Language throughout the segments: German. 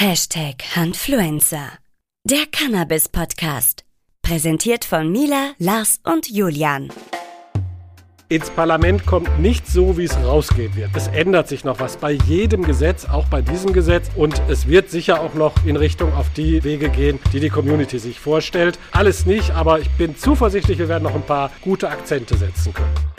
Hashtag Handfluencer. Der Cannabis-Podcast. Präsentiert von Mila, Lars und Julian. Ins Parlament kommt nicht so, wie es rausgehen wird. Es ändert sich noch was bei jedem Gesetz, auch bei diesem Gesetz. Und es wird sicher auch noch in Richtung auf die Wege gehen, die die Community sich vorstellt. Alles nicht, aber ich bin zuversichtlich, wir werden noch ein paar gute Akzente setzen können.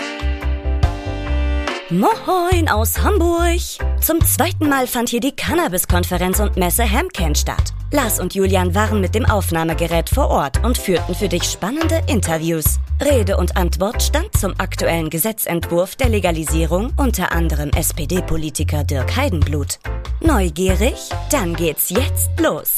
Moin aus Hamburg! Zum zweiten Mal fand hier die Cannabis-Konferenz und Messe Hemken statt. Lars und Julian waren mit dem Aufnahmegerät vor Ort und führten für dich spannende Interviews. Rede und Antwort stand zum aktuellen Gesetzentwurf der Legalisierung unter anderem SPD-Politiker Dirk Heidenblut. Neugierig? Dann geht's jetzt los!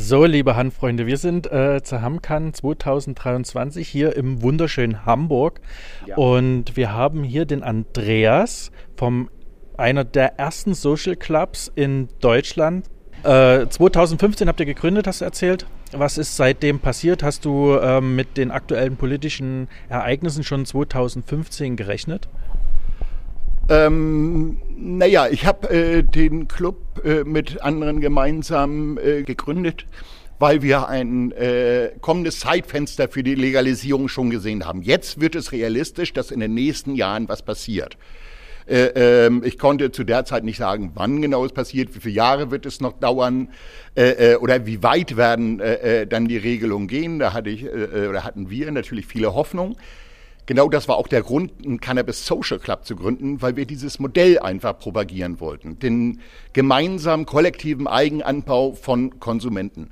So, liebe Handfreunde, wir sind äh, zur Hamkan 2023 hier im wunderschönen Hamburg ja. und wir haben hier den Andreas vom einer der ersten Social Clubs in Deutschland. Äh, 2015 habt ihr gegründet, hast du erzählt. Was ist seitdem passiert? Hast du ähm, mit den aktuellen politischen Ereignissen schon 2015 gerechnet? Ähm, naja, ich habe äh, den Club äh, mit anderen gemeinsam äh, gegründet, weil wir ein äh, kommendes Zeitfenster für die Legalisierung schon gesehen haben. Jetzt wird es realistisch, dass in den nächsten Jahren was passiert. Äh, ähm, ich konnte zu der Zeit nicht sagen, wann genau es passiert, wie viele Jahre wird es noch dauern äh, oder wie weit werden dann die Regelungen gehen. Da hatte ich oder hatten wir natürlich viele Hoffnung. Genau das war auch der Grund, einen Cannabis Social Club zu gründen, weil wir dieses Modell einfach propagieren wollten. Den gemeinsamen kollektiven Eigenanbau von Konsumenten.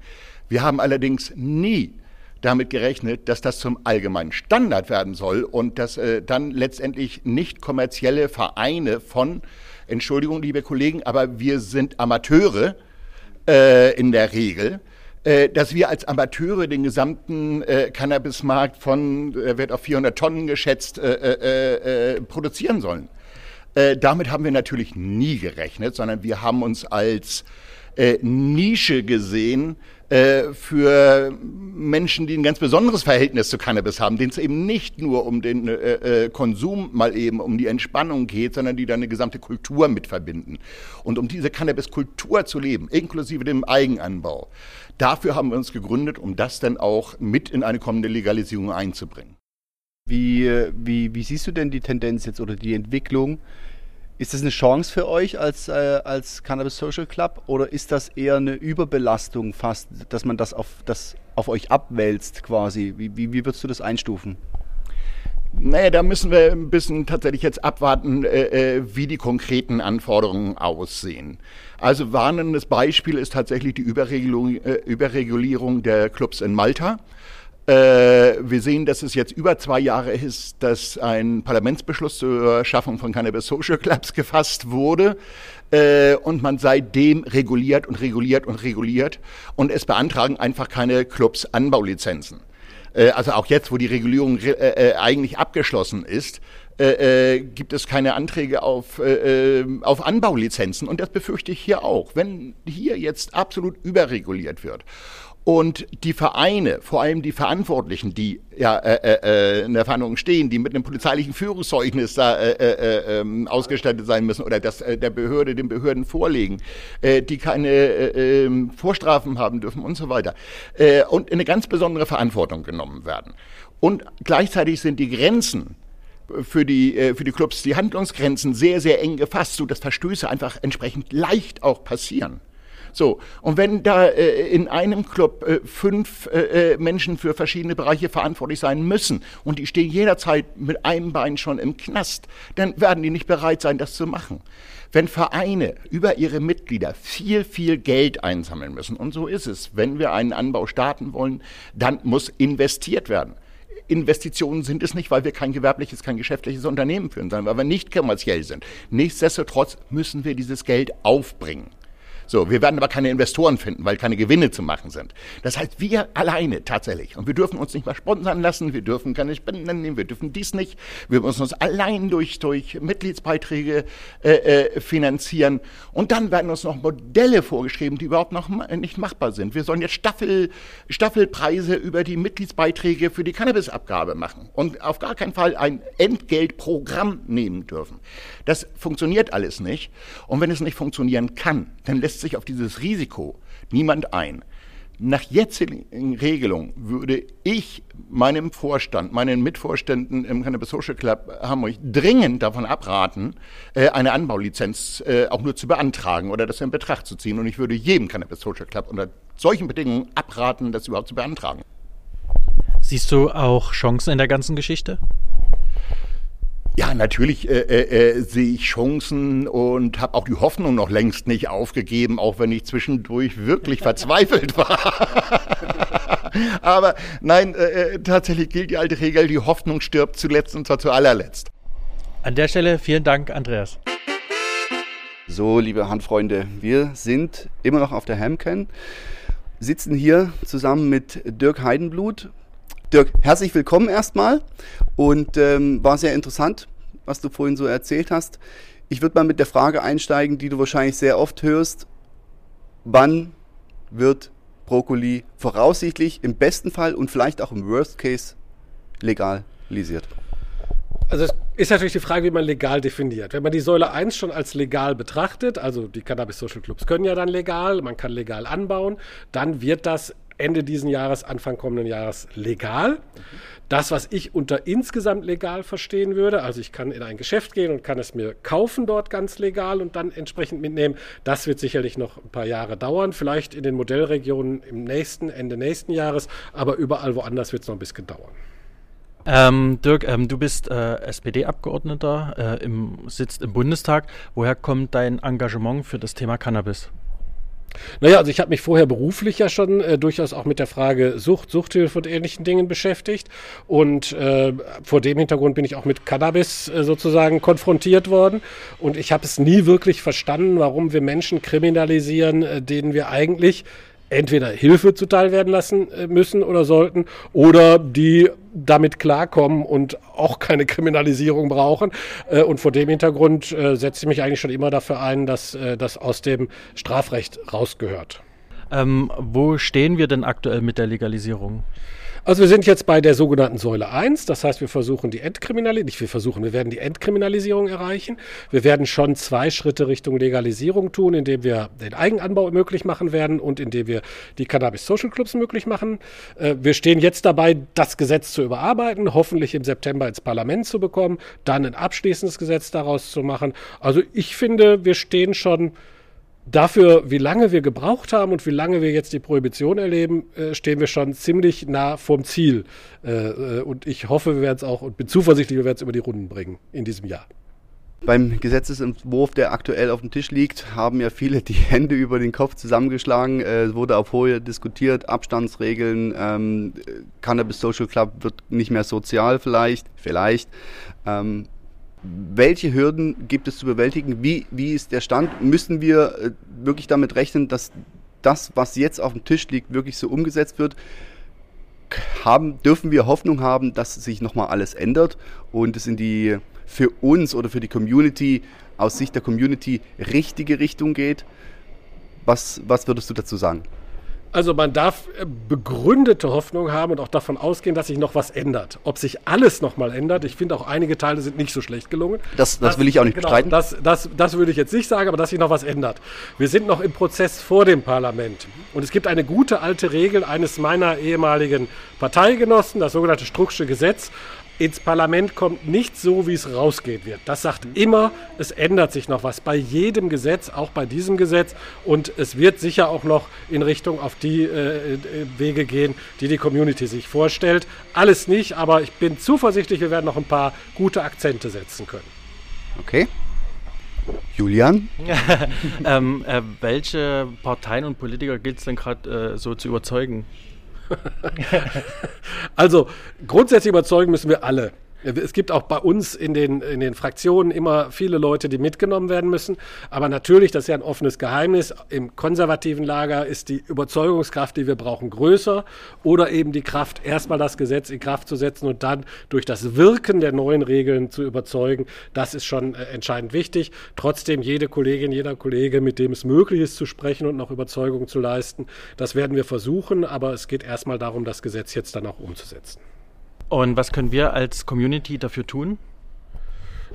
Wir haben allerdings nie damit gerechnet, dass das zum allgemeinen Standard werden soll und dass äh, dann letztendlich nicht kommerzielle Vereine von, Entschuldigung, liebe Kollegen, aber wir sind Amateure äh, in der Regel, äh, dass wir als Amateure den gesamten äh, Cannabismarkt von, äh, wird auf 400 Tonnen geschätzt, äh, äh, produzieren sollen. Damit haben wir natürlich nie gerechnet, sondern wir haben uns als Nische gesehen, für Menschen, die ein ganz besonderes Verhältnis zu Cannabis haben, denen es eben nicht nur um den äh, Konsum mal eben, um die Entspannung geht, sondern die dann eine gesamte Kultur mit verbinden. Und um diese Cannabis-Kultur zu leben, inklusive dem Eigenanbau, dafür haben wir uns gegründet, um das dann auch mit in eine kommende Legalisierung einzubringen. Wie, wie, wie siehst du denn die Tendenz jetzt oder die Entwicklung? Ist das eine Chance für euch als, äh, als Cannabis Social Club oder ist das eher eine Überbelastung fast, dass man das auf, das auf euch abwälzt quasi? Wie, wie, wie würdest du das einstufen? Naja, da müssen wir ein bisschen tatsächlich jetzt abwarten, äh, äh wie die konkreten Anforderungen aussehen. Also warnendes Beispiel ist tatsächlich die Überregulierung, äh, Überregulierung der Clubs in Malta. Äh, wir sehen, dass es jetzt über zwei Jahre ist, dass ein Parlamentsbeschluss zur Schaffung von Cannabis Social Clubs gefasst wurde äh, und man seitdem reguliert und reguliert und reguliert und es beantragen einfach keine Clubs Anbaulizenzen. Äh, also auch jetzt, wo die Regulierung äh, äh, eigentlich abgeschlossen ist, äh, äh, gibt es keine Anträge auf, auf Anbaulizenzen. Und das befürchte ich hier auch. Wenn hier jetzt absolut überreguliert wird und die Vereine, vor allem die Verantwortlichen, die ja äh, äh, in der Verhandlung stehen, die mit einem polizeilichen Führungszeugnis da äh, äh, äh, ausgestattet sein müssen oder das äh, der Behörde den Behörden vorlegen, äh, die keine äh, äh, Vorstrafen haben dürfen und so weiter äh, und eine ganz besondere Verantwortung genommen werden. Und gleichzeitig sind die Grenzen für die, äh, für die Clubs die Handlungsgrenzen sehr, sehr eng gefasst, so dass Verstöße einfach entsprechend leicht auch passieren. So, und wenn da äh, in einem Club äh, fünf äh, äh, Menschen für verschiedene Bereiche verantwortlich sein müssen und die stehen jederzeit mit einem Bein schon im Knast, dann werden die nicht bereit sein, das zu machen. Wenn Vereine über ihre Mitglieder viel, viel Geld einsammeln müssen, und so ist es, wenn wir einen Anbau starten wollen, dann muss investiert werden. Investitionen sind es nicht, weil wir kein gewerbliches, kein geschäftliches Unternehmen führen, sondern weil wir nicht kommerziell sind. Nichtsdestotrotz müssen wir dieses Geld aufbringen. So, wir werden aber keine Investoren finden, weil keine Gewinne zu machen sind. Das heißt, wir alleine tatsächlich. Und wir dürfen uns nicht mal sponsern lassen, wir dürfen keine Spenden nehmen, wir dürfen dies nicht. Wir müssen uns allein durch, durch Mitgliedsbeiträge äh, äh, finanzieren. Und dann werden uns noch Modelle vorgeschrieben, die überhaupt noch nicht machbar sind. Wir sollen jetzt Staffel, Staffelpreise über die Mitgliedsbeiträge für die Cannabisabgabe machen und auf gar keinen Fall ein Entgeltprogramm nehmen dürfen. Das funktioniert alles nicht. Und wenn es nicht funktionieren kann, dann lässt sich auf dieses Risiko niemand ein. Nach jetzigen Regelungen würde ich meinem Vorstand, meinen Mitvorständen im Cannabis Social Club Hamburg dringend davon abraten, äh, eine Anbaulizenz äh, auch nur zu beantragen oder das in Betracht zu ziehen. Und ich würde jedem Cannabis Social Club unter solchen Bedingungen abraten, das überhaupt zu beantragen. Siehst du auch Chancen in der ganzen Geschichte? Ja, natürlich äh, äh, äh, sehe ich Chancen und habe auch die Hoffnung noch längst nicht aufgegeben, auch wenn ich zwischendurch wirklich verzweifelt war. Aber nein, äh, äh, tatsächlich gilt die alte Regel, die Hoffnung stirbt zuletzt und zwar zu allerletzt. An der Stelle vielen Dank, Andreas. So, liebe Handfreunde, wir sind immer noch auf der Hamcan, sitzen hier zusammen mit Dirk Heidenblut, Dirk, herzlich willkommen erstmal und ähm, war sehr interessant, was du vorhin so erzählt hast. Ich würde mal mit der Frage einsteigen, die du wahrscheinlich sehr oft hörst. Wann wird Brokkoli voraussichtlich im besten Fall und vielleicht auch im Worst Case legalisiert? Also es ist natürlich die Frage, wie man legal definiert. Wenn man die Säule 1 schon als legal betrachtet, also die Cannabis Social Clubs können ja dann legal, man kann legal anbauen, dann wird das Ende diesen Jahres, Anfang kommenden Jahres legal. Das, was ich unter insgesamt legal verstehen würde, also ich kann in ein Geschäft gehen und kann es mir kaufen dort ganz legal und dann entsprechend mitnehmen, das wird sicherlich noch ein paar Jahre dauern, vielleicht in den Modellregionen im nächsten, Ende nächsten Jahres, aber überall woanders wird es noch ein bisschen dauern. Ähm, Dirk, ähm, du bist äh, SPD-Abgeordneter, äh, im, sitzt im Bundestag. Woher kommt dein Engagement für das Thema Cannabis? Naja, also ich habe mich vorher beruflich ja schon äh, durchaus auch mit der Frage Sucht, Suchthilfe und ähnlichen Dingen beschäftigt. Und äh, vor dem Hintergrund bin ich auch mit Cannabis äh, sozusagen konfrontiert worden. Und ich habe es nie wirklich verstanden, warum wir Menschen kriminalisieren, äh, denen wir eigentlich entweder Hilfe zuteil werden lassen äh, müssen oder sollten oder die damit klarkommen und auch keine Kriminalisierung brauchen. Äh, und vor dem Hintergrund äh, setze ich mich eigentlich schon immer dafür ein, dass das aus dem Strafrecht rausgehört. Ähm, wo stehen wir denn aktuell mit der Legalisierung? Also wir sind jetzt bei der sogenannten Säule 1, das heißt, wir versuchen die Entkriminalisierung, nicht wir versuchen, wir werden die Entkriminalisierung erreichen. Wir werden schon zwei Schritte Richtung Legalisierung tun, indem wir den Eigenanbau möglich machen werden und indem wir die Cannabis Social Clubs möglich machen. Äh, wir stehen jetzt dabei, das Gesetz zu überarbeiten, hoffentlich im September ins Parlament zu bekommen, dann ein abschließendes Gesetz daraus zu machen. Also ich finde, wir stehen schon dafür, wie lange wir gebraucht haben und wie lange wir jetzt die Prohibition erleben, äh, stehen wir schon ziemlich nah vorm Ziel. Äh, äh, und ich hoffe, wir werden es auch und bin zuversichtlich, wir werden es über die Runden bringen in diesem Jahr. Beim Gesetzesentwurf, der aktuell auf dem Tisch liegt, haben ja viele die Hände über den Kopf zusammengeschlagen. Es wurde auch vorher diskutiert, Abstandsregeln, ähm, Cannabis Social Club wird nicht mehr sozial vielleicht, vielleicht. Ähm, welche Hürden gibt es zu bewältigen? Wie, wie ist der Stand? Müssen wir äh, wirklich damit rechnen, dass das, was jetzt auf dem Tisch liegt, wirklich so umgesetzt wird? Haben, dürfen wir Hoffnung haben, dass sich nochmal alles ändert und es in die für uns oder für die Community aus Sicht der Community richtige Richtung geht? Was, was würdest du dazu sagen? Also man darf äh, begründete Hoffnung haben und auch davon ausgehen, dass sich noch was ändert. Ob sich alles nochmal ändert, ich finde auch einige Teile sind nicht so schlecht gelungen. Das, das, das will ich auch nicht genau, bestreiten. Das, das, das würde ich jetzt nicht sagen, aber dass sich noch was ändert. Wir sind noch im Prozess vor dem Parlament. Und es gibt eine gute alte Regel eines meiner ehemaligen Parteigenossen, das sogenannte Strucksche Gesetz ins Parlament kommt nicht so, wie es rausgehen wird. Das sagt immer, es ändert sich noch was bei jedem Gesetz, auch bei diesem Gesetz. Und es wird sicher auch noch in Richtung auf die äh, äh, Wege gehen, die die Community sich vorstellt. Alles nicht, aber ich bin zuversichtlich, wir werden noch ein paar gute Akzente setzen können. Okay. Julian? ähm, äh, welche Parteien und Politiker gilt es denn gerade äh, so zu überzeugen? Also grundsätzlich überzeugen müssen wir alle. Es gibt auch bei uns in den, in den Fraktionen immer viele Leute, die mitgenommen werden müssen. Aber natürlich, das ist ja ein offenes Geheimnis, im konservativen Lager ist die Überzeugungskraft, die wir brauchen, größer. Oder eben die Kraft, erstmal das Gesetz in Kraft zu setzen und dann durch das Wirken der neuen Regeln zu überzeugen. Das ist schon äh, entscheidend wichtig. Trotzdem jede Kollegin, jeder Kollege, mit dem es möglich ist zu sprechen und noch Überzeugung zu leisten, das werden wir versuchen. Aber es geht erstmal darum, das Gesetz jetzt dann auch umzusetzen. Und was können wir als Community dafür tun?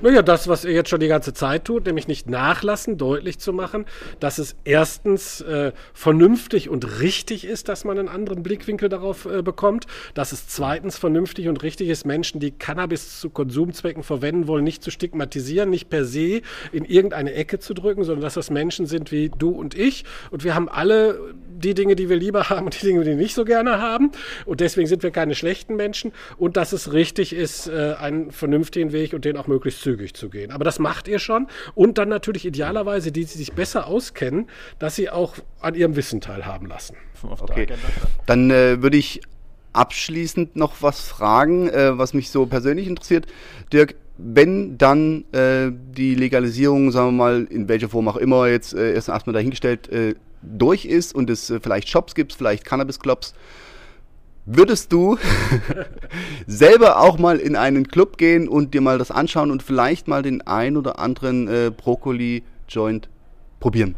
Naja, das, was ihr jetzt schon die ganze Zeit tut, nämlich nicht nachlassen, deutlich zu machen, dass es erstens äh, vernünftig und richtig ist, dass man einen anderen Blickwinkel darauf äh, bekommt, dass es zweitens vernünftig und richtig ist, Menschen, die Cannabis zu Konsumzwecken verwenden wollen, nicht zu stigmatisieren, nicht per se in irgendeine Ecke zu drücken, sondern dass das Menschen sind wie du und ich. Und wir haben alle die Dinge, die wir lieber haben und die Dinge, die wir nicht so gerne haben. Und deswegen sind wir keine schlechten Menschen. Und dass es richtig ist, äh, einen vernünftigen Weg und den auch möglichst zügig zu gehen. Aber das macht ihr schon. Und dann natürlich idealerweise, die, die sich besser auskennen, dass sie auch an ihrem Wissen teilhaben lassen. Okay. Dann äh, würde ich abschließend noch was fragen, äh, was mich so persönlich interessiert. Dirk, wenn dann äh, die Legalisierung, sagen wir mal, in welcher Form auch immer, jetzt äh, erst erstmal dahingestellt, äh, durch ist und es äh, vielleicht Shops gibt, vielleicht Cannabis-Clubs, würdest du selber auch mal in einen Club gehen und dir mal das anschauen und vielleicht mal den ein oder anderen äh, Brokkoli-Joint probieren?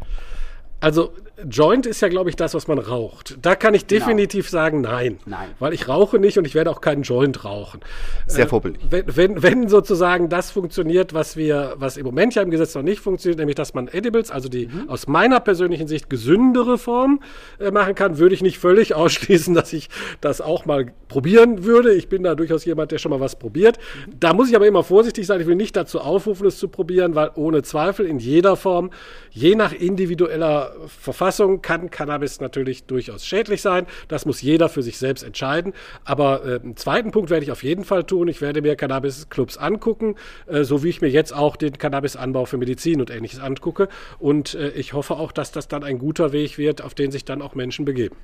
Also Joint ist ja, glaube ich, das, was man raucht. Da kann ich genau. definitiv genau. sagen, nein. Nein. Weil ich rauche nicht und ich werde auch keinen Joint rauchen. Sehr äh, vorbildlich. Wenn, wenn, wenn, sozusagen das funktioniert, was wir, was im Moment ja im Gesetz noch nicht funktioniert, nämlich dass man Edibles, also die mhm. aus meiner persönlichen Sicht gesündere Form äh, machen kann, würde ich nicht völlig ausschließen, dass ich das auch mal probieren würde. Ich bin da durchaus jemand, der schon mal was probiert. Mhm. Da muss ich aber immer vorsichtig sein. Ich will nicht dazu aufrufen, es zu probieren, weil ohne Zweifel in jeder Form, je nach individueller Verfassung kann Cannabis natürlich durchaus schädlich sein. Das muss jeder für sich selbst entscheiden. Aber äh, einen zweiten Punkt werde ich auf jeden Fall tun. Ich werde mir Cannabis-Clubs angucken, äh, so wie ich mir jetzt auch den Cannabis-Anbau für Medizin und ähnliches angucke. Und äh, ich hoffe auch, dass das dann ein guter Weg wird, auf den sich dann auch Menschen begeben.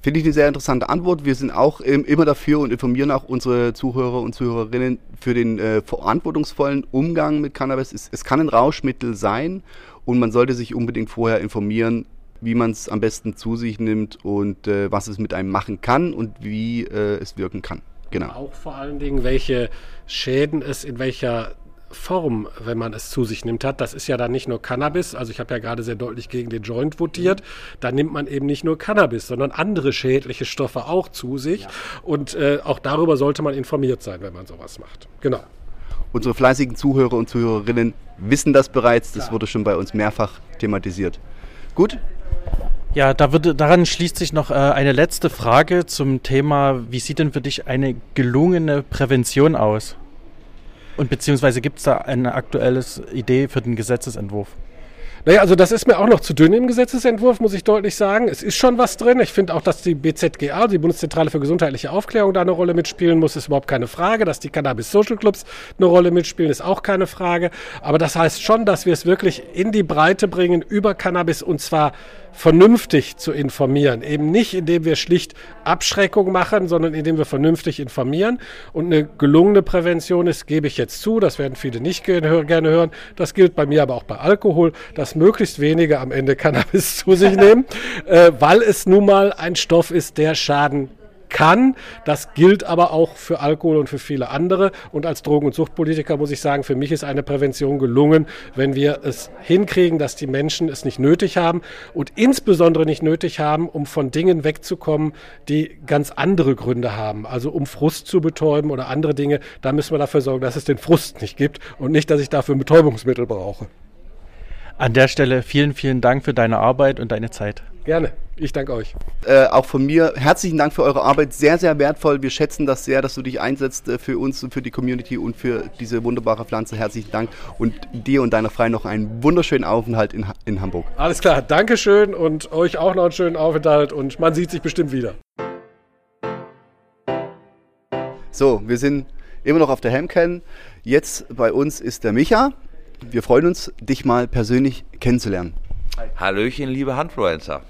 Finde ich eine sehr interessante Antwort. Wir sind auch ähm, immer dafür und informieren auch unsere Zuhörer und Zuhörerinnen für den äh, verantwortungsvollen Umgang mit Cannabis. Es, es, kann ein Rauschmittel sein und man sollte sich unbedingt vorher informieren, wie man es am besten zu sich nimmt und äh, was es mit einem machen kann und wie äh, es wirken kann. Genau. Auch vor allen Dingen, welche Schäden es in welcher Form, wenn man es zu sich nimmt, hat. Das ist ja dann nicht nur Cannabis, also ich habe ja gerade sehr deutlich gegen den Joint votiert, da nimmt man eben nicht nur Cannabis, sondern andere schädliche Stoffe auch zu sich. Ja. Und äh, auch darüber sollte man informiert sein, wenn man sowas macht. Genau. Unsere fleißigen Zuhörer und Zuhörerinnen wissen das bereits. Das wurde schon bei uns mehrfach thematisiert. Gut? Ja, da würde, daran schließt sich noch äh, eine letzte Frage zum Thema, wie sieht denn für dich eine gelungene Prävention aus? Und beziehungsweise gibt es da eine aktuelle Idee für den Gesetzesentwurf? Naja, also das ist mir auch noch zu dünn im Gesetzesentwurf, muss ich deutlich sagen. Es ist schon was drin. Ich finde auch, dass die BZGA, die Bundeszentrale für gesundheitliche Aufklärung, da eine Rolle mitspielen muss, ist überhaupt keine Frage. Dass die Cannabis Social Clubs eine Rolle mitspielen, ist auch keine Frage. Aber das heißt schon, dass wir es wirklich in die Breite bringen über Cannabis und zwar vernünftig zu informieren. Eben nicht, indem wir schlicht Abschreckung machen, sondern indem wir vernünftig informieren. Und eine gelungene Prävention ist, gebe ich jetzt zu, das werden viele nicht gerne hören. Das gilt bei mir aber auch bei Alkohol, dass möglichst wenige am Ende Cannabis zu sich nehmen, äh, weil es nun mal ein Stoff ist, der Schaden kann. Das gilt aber auch für Alkohol und für viele andere. Und als Drogen- und Suchtpolitiker muss ich sagen, für mich ist eine Prävention gelungen, wenn wir es hinkriegen, dass die Menschen es nicht nötig haben und insbesondere nicht nötig haben, um von Dingen wegzukommen, die ganz andere Gründe haben. Also um Frust zu betäuben oder andere Dinge. Da müssen wir dafür sorgen, dass es den Frust nicht gibt und nicht, dass ich dafür Betäubungsmittel brauche. An der Stelle vielen, vielen Dank für deine Arbeit und deine Zeit. Gerne. Ich danke euch. Äh, auch von mir herzlichen Dank für eure Arbeit. Sehr, sehr wertvoll. Wir schätzen das sehr, dass du dich einsetzt äh, für uns und für die Community und für diese wunderbare Pflanze. Herzlichen Dank. Und dir und deiner Freien noch einen wunderschönen Aufenthalt in, in Hamburg. Alles klar. Dankeschön und euch auch noch einen schönen Aufenthalt und man sieht sich bestimmt wieder. So, wir sind immer noch auf der Hemken. Jetzt bei uns ist der Micha. Wir freuen uns, dich mal persönlich kennenzulernen. Hallöchen, liebe Handfluencer.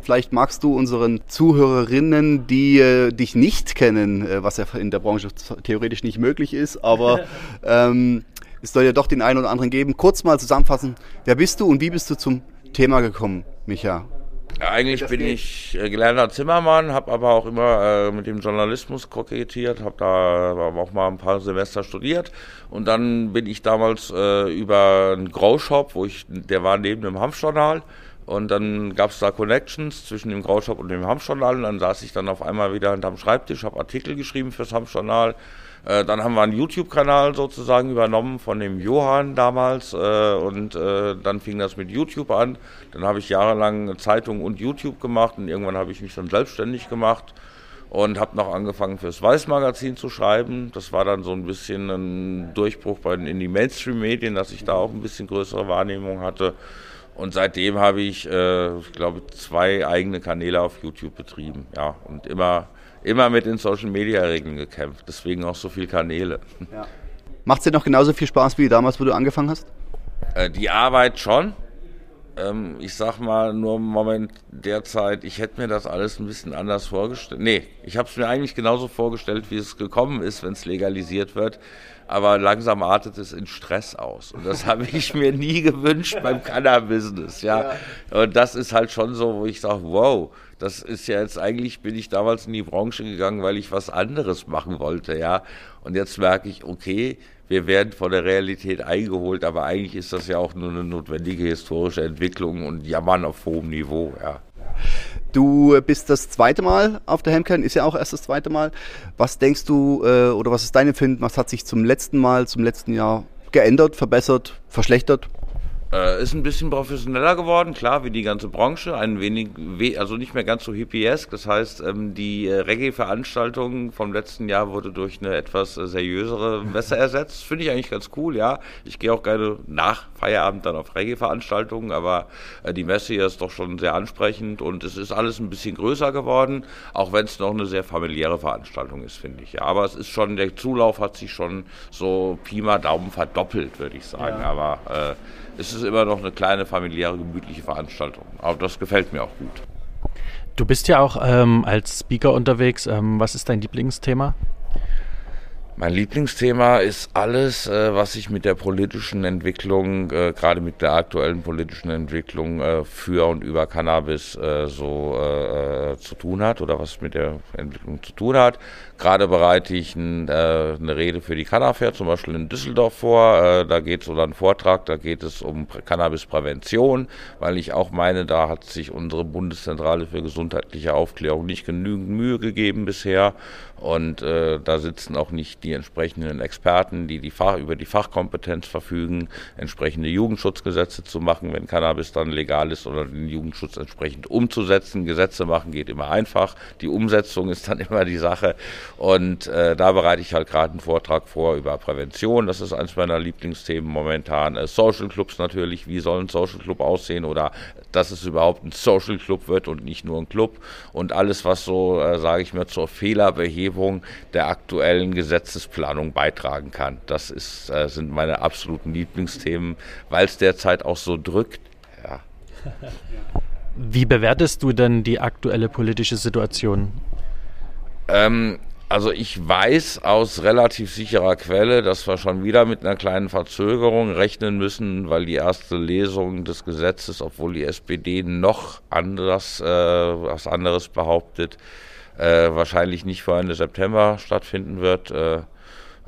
Vielleicht magst du unseren Zuhörerinnen, die äh, dich nicht kennen, äh, was ja in der Branche theoretisch nicht möglich ist, aber ähm, es soll ja doch den einen oder anderen geben, kurz mal zusammenfassen, wer bist du und wie bist du zum Thema gekommen, Micha? Eigentlich bin geht. ich äh, gelernter Zimmermann, habe aber auch immer äh, mit dem Journalismus kokettiert, habe da auch mal ein paar Semester studiert und dann bin ich damals äh, über einen Grow-Shop, wo ich, der war neben dem Hanfjournal und dann gab es da Connections zwischen dem Graushop und dem Hamstjournal. Und dann saß ich dann auf einmal wieder hinterm Schreibtisch, habe Artikel geschrieben fürs Hamstjournal. Äh, dann haben wir einen YouTube-Kanal sozusagen übernommen von dem Johann damals. Äh, und äh, dann fing das mit YouTube an. Dann habe ich jahrelang Zeitung und YouTube gemacht. Und irgendwann habe ich mich dann selbstständig gemacht und habe noch angefangen fürs Weiß-Magazin zu schreiben. Das war dann so ein bisschen ein Durchbruch bei, in die Mainstream-Medien, dass ich da auch ein bisschen größere Wahrnehmung hatte. Und seitdem habe ich, äh, ich glaube, zwei eigene Kanäle auf YouTube betrieben. Ja, und immer, immer mit den Social Media Regeln gekämpft. Deswegen auch so viele Kanäle. Ja. Macht es dir noch genauso viel Spaß wie damals, wo du angefangen hast? Äh, die Arbeit schon. Ähm, ich sag mal nur im Moment derzeit, ich hätte mir das alles ein bisschen anders vorgestellt. Nee, ich habe es mir eigentlich genauso vorgestellt, wie es gekommen ist, wenn es legalisiert wird aber langsam artet es in Stress aus. Und das habe ich mir nie gewünscht beim Cannabis-Business, ja. Und das ist halt schon so, wo ich sage, wow, das ist ja jetzt eigentlich, bin ich damals in die Branche gegangen, weil ich was anderes machen wollte, ja. Und jetzt merke ich, okay, wir werden von der Realität eingeholt, aber eigentlich ist das ja auch nur eine notwendige historische Entwicklung und jammern auf hohem Niveau, ja. Du bist das zweite Mal auf der Hemkern, ist ja auch erst das zweite Mal. Was denkst du äh, oder was ist dein Empfinden? Was hat sich zum letzten Mal, zum letzten Jahr geändert, verbessert, verschlechtert? Äh, ist ein bisschen professioneller geworden, klar, wie die ganze Branche. Ein wenig, also nicht mehr ganz so hippiesk. Das heißt, ähm, die äh, Reggae-Veranstaltung vom letzten Jahr wurde durch eine etwas äh, seriösere Messe ersetzt. Finde ich eigentlich ganz cool, ja. Ich gehe auch gerne nach Feierabend dann auf Reggae-Veranstaltungen, aber äh, die Messe hier ist doch schon sehr ansprechend und es ist alles ein bisschen größer geworden, auch wenn es noch eine sehr familiäre Veranstaltung ist, finde ich. Ja. Aber es ist schon, der Zulauf hat sich schon so Pi mal Daumen verdoppelt, würde ich sagen. Ja. Aber äh, ist es immer noch eine kleine familiäre, gemütliche Veranstaltung. Aber das gefällt mir auch gut. Du bist ja auch ähm, als Speaker unterwegs. Ähm, was ist dein Lieblingsthema? Mein Lieblingsthema ist alles, äh, was sich mit der politischen Entwicklung, äh, gerade mit der aktuellen politischen Entwicklung äh, für und über Cannabis äh, so äh, äh, zu tun hat oder was mit der Entwicklung zu tun hat. Gerade bereite ich ein, eine Rede für die Cannafair, zum Beispiel in Düsseldorf vor. da geht es oder einen Vortrag, da geht es um Cannabisprävention, weil ich auch meine, da hat sich unsere Bundeszentrale für gesundheitliche Aufklärung nicht genügend Mühe gegeben bisher. Und da sitzen auch nicht die entsprechenden Experten, die, die Fach, über die Fachkompetenz verfügen, entsprechende Jugendschutzgesetze zu machen, wenn Cannabis dann legal ist oder den Jugendschutz entsprechend umzusetzen. Gesetze machen geht immer einfach. Die Umsetzung ist dann immer die Sache. Und äh, da bereite ich halt gerade einen Vortrag vor über Prävention. Das ist eines meiner Lieblingsthemen momentan. Äh, Social Clubs natürlich. Wie soll ein Social Club aussehen oder dass es überhaupt ein Social Club wird und nicht nur ein Club. Und alles, was so, äh, sage ich mal, zur Fehlerbehebung der aktuellen Gesetze Gesetzesplanung beitragen kann. Das ist, äh, sind meine absoluten Lieblingsthemen, weil es derzeit auch so drückt. Ja. Wie bewertest du denn die aktuelle politische Situation? Ähm, also ich weiß aus relativ sicherer Quelle, dass wir schon wieder mit einer kleinen Verzögerung rechnen müssen, weil die erste Lesung des Gesetzes, obwohl die SPD noch anders, äh, was anderes behauptet, äh, wahrscheinlich nicht vor Ende September stattfinden wird, äh,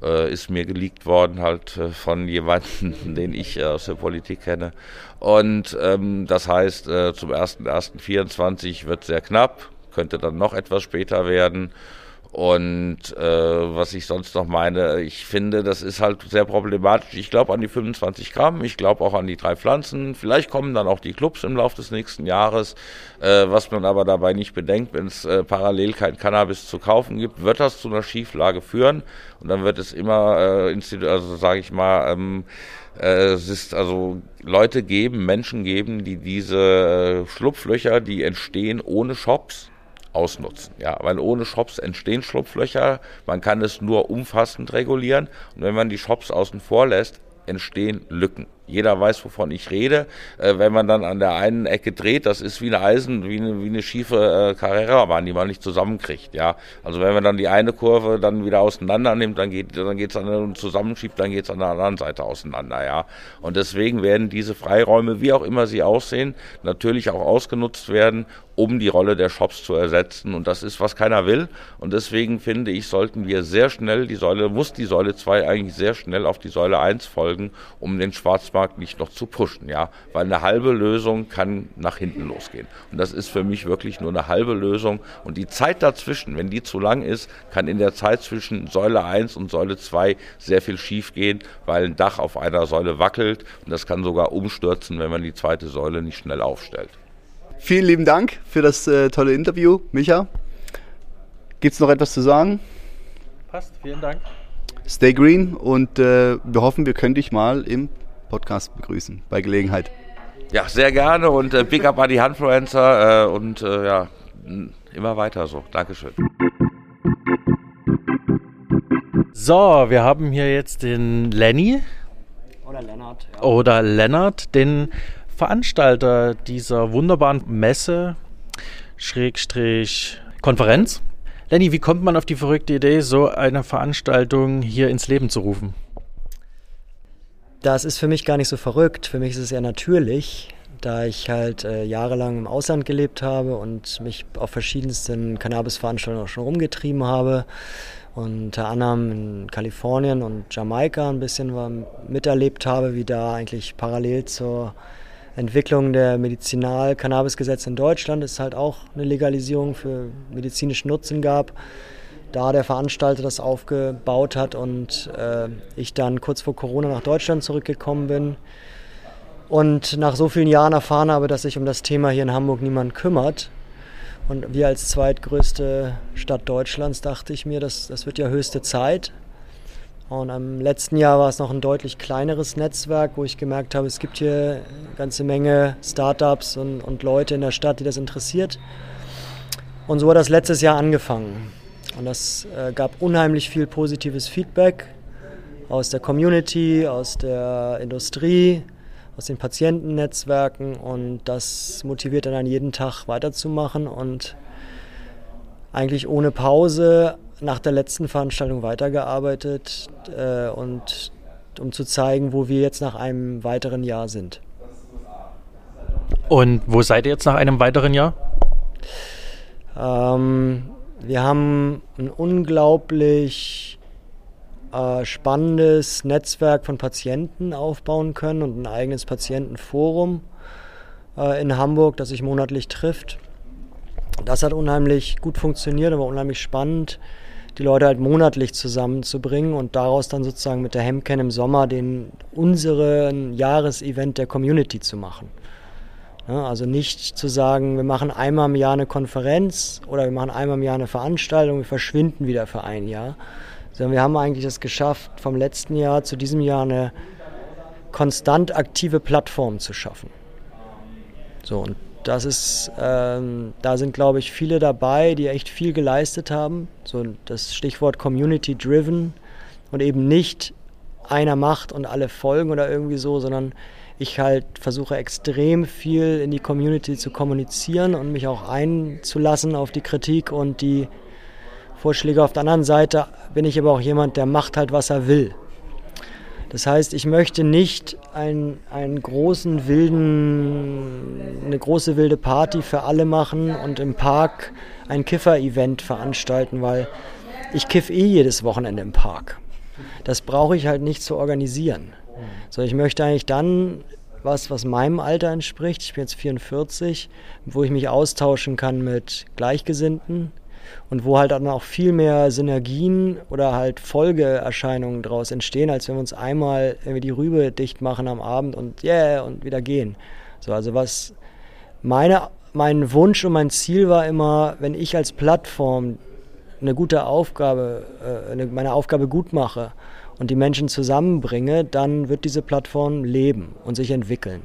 äh, ist mir geleakt worden halt äh, von jemandem, den ich aus der Politik kenne. Und ähm, das heißt, äh, zum 1.1.24 wird sehr knapp, könnte dann noch etwas später werden. Und äh, was ich sonst noch meine, ich finde, das ist halt sehr problematisch. Ich glaube an die 25 Gramm, ich glaube auch an die drei Pflanzen. Vielleicht kommen dann auch die Clubs im Laufe des nächsten Jahres. Äh, was man aber dabei nicht bedenkt, wenn es äh, parallel kein Cannabis zu kaufen gibt, wird das zu einer Schieflage führen. Und dann wird es immer, äh, also sage ich mal, ähm, äh, es ist also Leute geben, Menschen geben, die diese äh, Schlupflöcher, die entstehen ohne Shops, ausnutzen. Ja, weil ohne Shops entstehen Schlupflöcher. Man kann es nur umfassend regulieren. Und wenn man die Shops außen vor lässt, entstehen Lücken. Jeder weiß, wovon ich rede. Äh, wenn man dann an der einen Ecke dreht, das ist wie eine Eisen, wie eine, wie eine schiefe äh, Carrera-Bahn, die man nicht zusammenkriegt. Ja, also wenn man dann die eine Kurve dann wieder auseinander nimmt, dann geht dann geht's an und zusammenschiebt, dann geht's an der anderen Seite auseinander. Ja, und deswegen werden diese Freiräume, wie auch immer sie aussehen, natürlich auch ausgenutzt werden, um die Rolle der Shops zu ersetzen. Und das ist, was keiner will. Und deswegen finde ich, sollten wir sehr schnell die Säule, muss die Säule 2 eigentlich sehr schnell auf die Säule 1 folgen, um den Schwarzmarkt nicht noch zu pushen. Ja, weil eine halbe Lösung kann nach hinten losgehen. Und das ist für mich wirklich nur eine halbe Lösung. Und die Zeit dazwischen, wenn die zu lang ist, kann in der Zeit zwischen Säule 1 und Säule 2 sehr viel schief gehen, weil ein Dach auf einer Säule wackelt. Und das kann sogar umstürzen, wenn man die zweite Säule nicht schnell aufstellt. Vielen lieben Dank für das äh, tolle Interview, Micha. Gibt es noch etwas zu sagen? Passt, vielen Dank. Stay green und äh, wir hoffen, wir können dich mal im Podcast begrüßen, bei Gelegenheit. Ja, sehr gerne und äh, Big Up an die Handfluencer äh, und äh, ja, immer weiter so. Dankeschön. So, wir haben hier jetzt den Lenny. Oder Lennart. Ja. Oder Lennart, den Veranstalter dieser wunderbaren Messe, Schrägstrich Konferenz. Lenny, wie kommt man auf die verrückte Idee, so eine Veranstaltung hier ins Leben zu rufen? Das ist für mich gar nicht so verrückt. Für mich ist es eher natürlich, da ich halt äh, jahrelang im Ausland gelebt habe und mich auf verschiedensten Cannabis-Veranstaltungen auch schon rumgetrieben habe. unter anderem in Kalifornien und Jamaika ein bisschen miterlebt habe, wie da eigentlich parallel zur Entwicklung der Medizinal-Cannabis-Gesetze in Deutschland es halt auch eine Legalisierung für medizinischen Nutzen gab. Da der Veranstalter das aufgebaut hat und äh, ich dann kurz vor Corona nach Deutschland zurückgekommen bin und nach so vielen Jahren erfahren habe, dass sich um das Thema hier in Hamburg niemand kümmert. Und wir als zweitgrößte Stadt Deutschlands dachte ich mir, das, das wird ja höchste Zeit. Und im letzten Jahr war es noch ein deutlich kleineres Netzwerk, wo ich gemerkt habe, es gibt hier eine ganze Menge Startups und, und Leute in der Stadt, die das interessiert. Und so hat das letztes Jahr angefangen. Und das äh, gab unheimlich viel positives Feedback aus der Community, aus der Industrie, aus den Patientennetzwerken. Und das motiviert dann an jeden Tag weiterzumachen und eigentlich ohne Pause nach der letzten Veranstaltung weitergearbeitet äh, und um zu zeigen, wo wir jetzt nach einem weiteren Jahr sind. Und wo seid ihr jetzt nach einem weiteren Jahr? Ähm, wir haben ein unglaublich äh, spannendes Netzwerk von Patienten aufbauen können und ein eigenes Patientenforum äh, in Hamburg, das sich monatlich trifft. Das hat unheimlich gut funktioniert, aber unheimlich spannend die Leute halt monatlich zusammenzubringen und daraus dann sozusagen mit der Hemken im Sommer den unseren Jahresevent der Community zu machen. Also nicht zu sagen, wir machen einmal im Jahr eine Konferenz oder wir machen einmal im Jahr eine Veranstaltung, wir verschwinden wieder für ein Jahr, sondern wir haben eigentlich es geschafft, vom letzten Jahr zu diesem Jahr eine konstant aktive Plattform zu schaffen. So, und das ist, ähm, da sind, glaube ich, viele dabei, die echt viel geleistet haben. So das Stichwort Community Driven und eben nicht einer macht und alle folgen oder irgendwie so, sondern ich halt versuche extrem viel in die Community zu kommunizieren und mich auch einzulassen auf die Kritik und die Vorschläge. Auf der anderen Seite bin ich aber auch jemand, der macht halt, was er will. Das heißt, ich möchte nicht einen, einen großen wilden, eine große wilde Party für alle machen und im Park ein Kiffer-Event veranstalten, weil ich kiff eh jedes Wochenende im Park. Das brauche ich halt nicht zu organisieren. So, ich möchte eigentlich dann was, was meinem Alter entspricht. Ich bin jetzt 44, wo ich mich austauschen kann mit Gleichgesinnten, und wo halt dann auch viel mehr Synergien oder halt Folgeerscheinungen daraus entstehen, als wenn wir uns einmal irgendwie die Rübe dicht machen am Abend und yeah und wieder gehen. So, also was meine, mein Wunsch und mein Ziel war immer, wenn ich als Plattform eine gute Aufgabe, äh, eine, meine Aufgabe gut mache und die Menschen zusammenbringe, dann wird diese Plattform leben und sich entwickeln.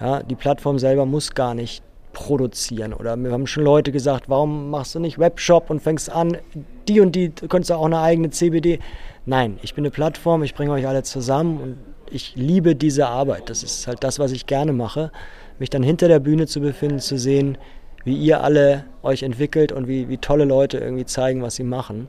Ja, die Plattform selber muss gar nicht produzieren. Oder wir haben schon Leute gesagt, warum machst du nicht Webshop und fängst an, die und die, du könntest auch eine eigene CBD. Nein, ich bin eine Plattform, ich bringe euch alle zusammen und ich liebe diese Arbeit. Das ist halt das, was ich gerne mache. Mich dann hinter der Bühne zu befinden, zu sehen, wie ihr alle euch entwickelt und wie, wie tolle Leute irgendwie zeigen, was sie machen.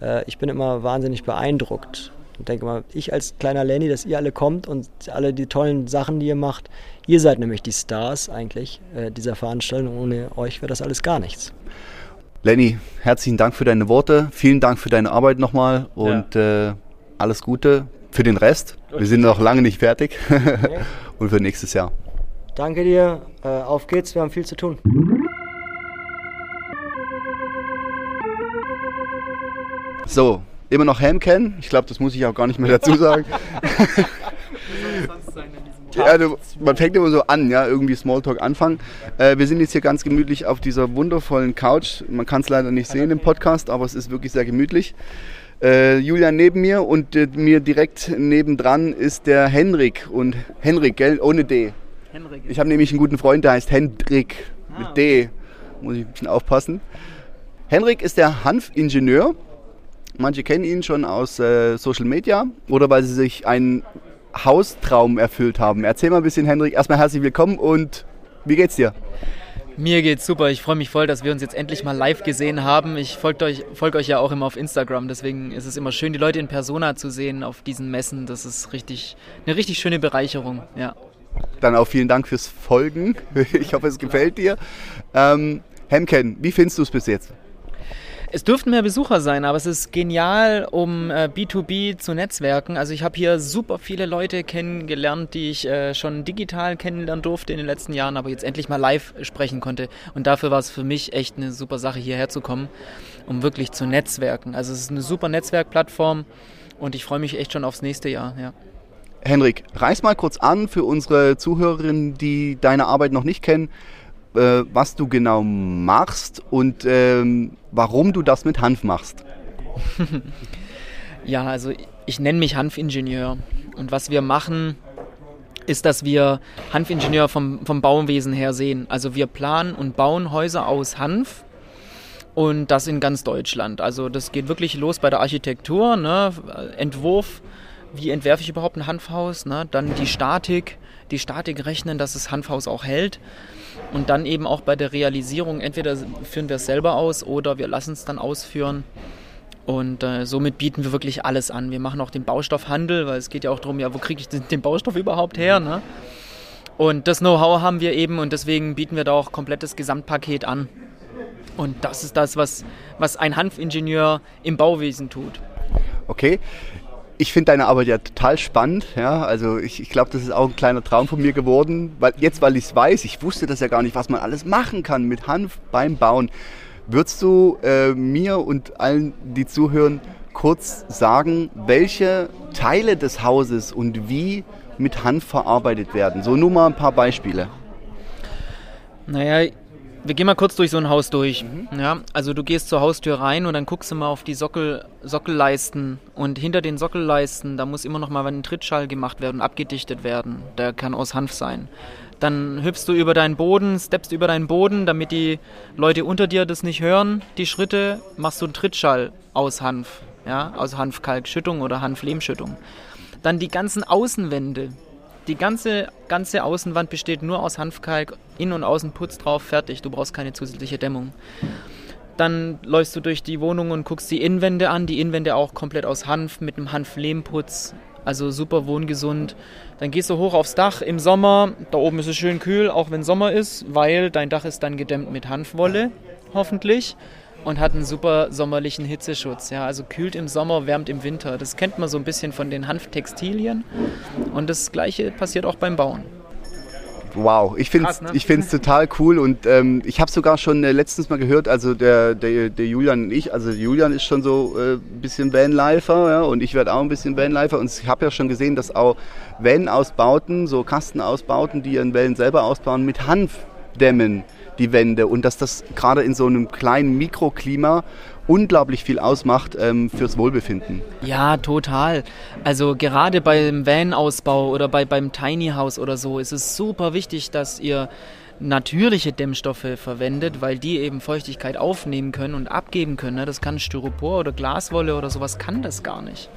Äh, ich bin immer wahnsinnig beeindruckt und denke mal, ich als kleiner Lenny, dass ihr alle kommt und alle die tollen Sachen, die ihr macht, ihr seid nämlich die Stars eigentlich äh, dieser Veranstaltung. Ohne euch wäre das alles gar nichts. Lenny, herzlichen Dank für deine Worte. Vielen Dank für deine Arbeit nochmal und ja. äh, alles Gute für den Rest. Wir sind noch lange nicht fertig und für nächstes Jahr. Danke dir. Äh, auf geht's. Wir haben viel zu tun. So, immer noch Hamcan. Ich glaube, das muss ich auch gar nicht mehr dazu sagen. Ja, du, man fängt immer so an, ja, irgendwie Smalltalk anfangen. Äh, wir sind jetzt hier ganz gemütlich auf dieser wundervollen Couch. Man kann es leider nicht sehen im Podcast, aber es ist wirklich sehr gemütlich. Äh, Julian neben mir und äh, mir direkt nebendran ist der Henrik. Und Henrik, gell, ohne D. Henrik. Ich habe nämlich einen guten Freund, der heißt Hendrik ah, mit D. Muss ich ein bisschen aufpassen. Henrik ist der Hanfingenieur Manche kennen ihn schon aus äh, Social Media oder weil sie sich einen Haustraum erfüllt haben. Erzähl mal ein bisschen, Hendrik. Erstmal herzlich willkommen und wie geht's dir? Mir geht's super. Ich freue mich voll, dass wir uns jetzt endlich mal live gesehen haben. Ich folge euch, folg euch ja auch immer auf Instagram, deswegen ist es immer schön, die Leute in Persona zu sehen auf diesen Messen. Das ist richtig, eine richtig schöne Bereicherung. Ja. Dann auch vielen Dank fürs Folgen. Ich hoffe, es gefällt dir. Ähm, Hemken, wie findest du es bis jetzt? Es dürften mehr Besucher sein, aber es ist genial, um äh, B2B zu netzwerken. Also ich habe hier super viele Leute kennengelernt, die ich äh, schon digital kennenlernen durfte in den letzten Jahren, aber jetzt endlich mal live sprechen konnte. Und dafür war es für mich echt eine super Sache, hierher zu kommen, um wirklich zu netzwerken. Also es ist eine super Netzwerkplattform und ich freue mich echt schon aufs nächste Jahr. Ja. Henrik, reiß mal kurz an für unsere Zuhörerinnen, die deine Arbeit noch nicht kennen äh, was du genau machst und ähm, warum du das mit Hanf machst. ja, also ich nenne mich Hanfingenieur und was wir machen, ist, dass wir Hanfingenieur vom, vom Bauwesen her sehen. Also wir planen und bauen Häuser aus Hanf und das in ganz Deutschland. Also das geht wirklich los bei der Architektur, ne? Entwurf, wie entwerfe ich überhaupt ein Hanfhaus, ne? dann die Statik, die Statik rechnen, dass das Hanfhaus auch hält. Und dann eben auch bei der Realisierung, entweder führen wir es selber aus oder wir lassen es dann ausführen. Und äh, somit bieten wir wirklich alles an. Wir machen auch den Baustoffhandel, weil es geht ja auch darum, ja, wo kriege ich den, Baustoff überhaupt her? Ne? Und das Know-how haben wir eben und deswegen bieten wir da auch komplettes Gesamtpaket an. Und das ist das, was, was ein Hanfingenieur im Bauwesen tut. Okay, ich finde deine Arbeit ja total spannend. Ja? Also ich, ich glaube, das ist auch ein kleiner Traum von mir geworden. Weil, jetzt, weil ich es weiß, ich wusste das ja gar nicht, was man alles machen kann mit Hanf beim Bauen. Würdest du äh, mir und allen, die zuhören, kurz sagen, welche Teile des Hauses und wie mit Hanf verarbeitet werden? So nur mal ein paar Beispiele. Naja, wir gehen mal kurz durch so ein Haus durch. Mhm. Ja, also du gehst zur Haustür rein und dann guckst du mal auf die Sockel, Sockelleisten und hinter den Sockelleisten, da muss immer noch mal ein Trittschall gemacht werden, abgedichtet werden. Der kann aus Hanf sein. Dann hüpfst du über deinen Boden, steppst über deinen Boden, damit die Leute unter dir das nicht hören, die Schritte, machst du einen Trittschall aus Hanf, ja, aus Hanfkalkschüttung oder Hanflehmschüttung. Dann die ganzen Außenwände, die ganze, ganze Außenwand besteht nur aus Hanfkalk, Innen- und Außenputz drauf, fertig. Du brauchst keine zusätzliche Dämmung. Dann läufst du durch die Wohnung und guckst die Innenwände an. Die Innenwände auch komplett aus Hanf mit einem Hanflehmputz. Also super wohngesund. Dann gehst du hoch aufs Dach im Sommer. Da oben ist es schön kühl, auch wenn Sommer ist, weil dein Dach ist dann gedämmt mit Hanfwolle, hoffentlich und hat einen super sommerlichen Hitzeschutz. Ja, also kühlt im Sommer, wärmt im Winter. Das kennt man so ein bisschen von den Hanftextilien. Und das Gleiche passiert auch beim Bauen. Wow, ich finde es ne? total cool und ähm, ich habe sogar schon äh, letztens mal gehört, also der, der, der Julian und ich, also Julian ist schon so ein äh, bisschen Vanlifer ja, und ich werde auch ein bisschen Vanlifer und ich habe ja schon gesehen, dass auch Van-Ausbauten, so Kastenausbauten, die ihren Wellen selber ausbauen, mit Hanfdämmen die Wände und dass das gerade in so einem kleinen Mikroklima unglaublich viel ausmacht ähm, fürs Wohlbefinden. Ja, total. Also gerade beim Van-Ausbau oder bei, beim Tiny House oder so ist es super wichtig, dass ihr natürliche Dämmstoffe verwendet, weil die eben Feuchtigkeit aufnehmen können und abgeben können. Ne? Das kann Styropor oder Glaswolle oder sowas kann das gar nicht.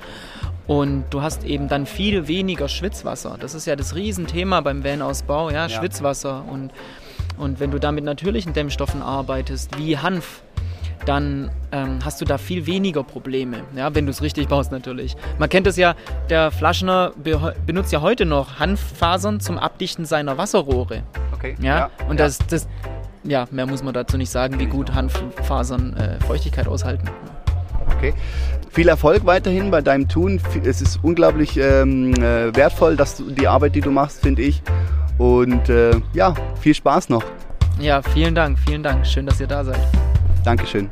Und du hast eben dann viel weniger Schwitzwasser. Das ist ja das Riesenthema beim Van-Ausbau, ja, ja. Schwitzwasser. Und, und wenn du da mit natürlichen Dämmstoffen arbeitest, wie Hanf, dann ähm, hast du da viel weniger Probleme, ja, wenn du es richtig baust natürlich. Man kennt es ja, der Flaschner be benutzt ja heute noch Hanffasern zum Abdichten seiner Wasserrohre. Okay. Ja, ja und ja. Das, das, ja, mehr muss man dazu nicht sagen, wie gut Hanffasern äh, Feuchtigkeit aushalten. Okay. Viel Erfolg weiterhin bei deinem Tun. Es ist unglaublich ähm, äh, wertvoll, dass du die Arbeit, die du machst, finde ich. Und äh, ja, viel Spaß noch. Ja, vielen Dank, vielen Dank. Schön, dass ihr da seid. Dankeschön.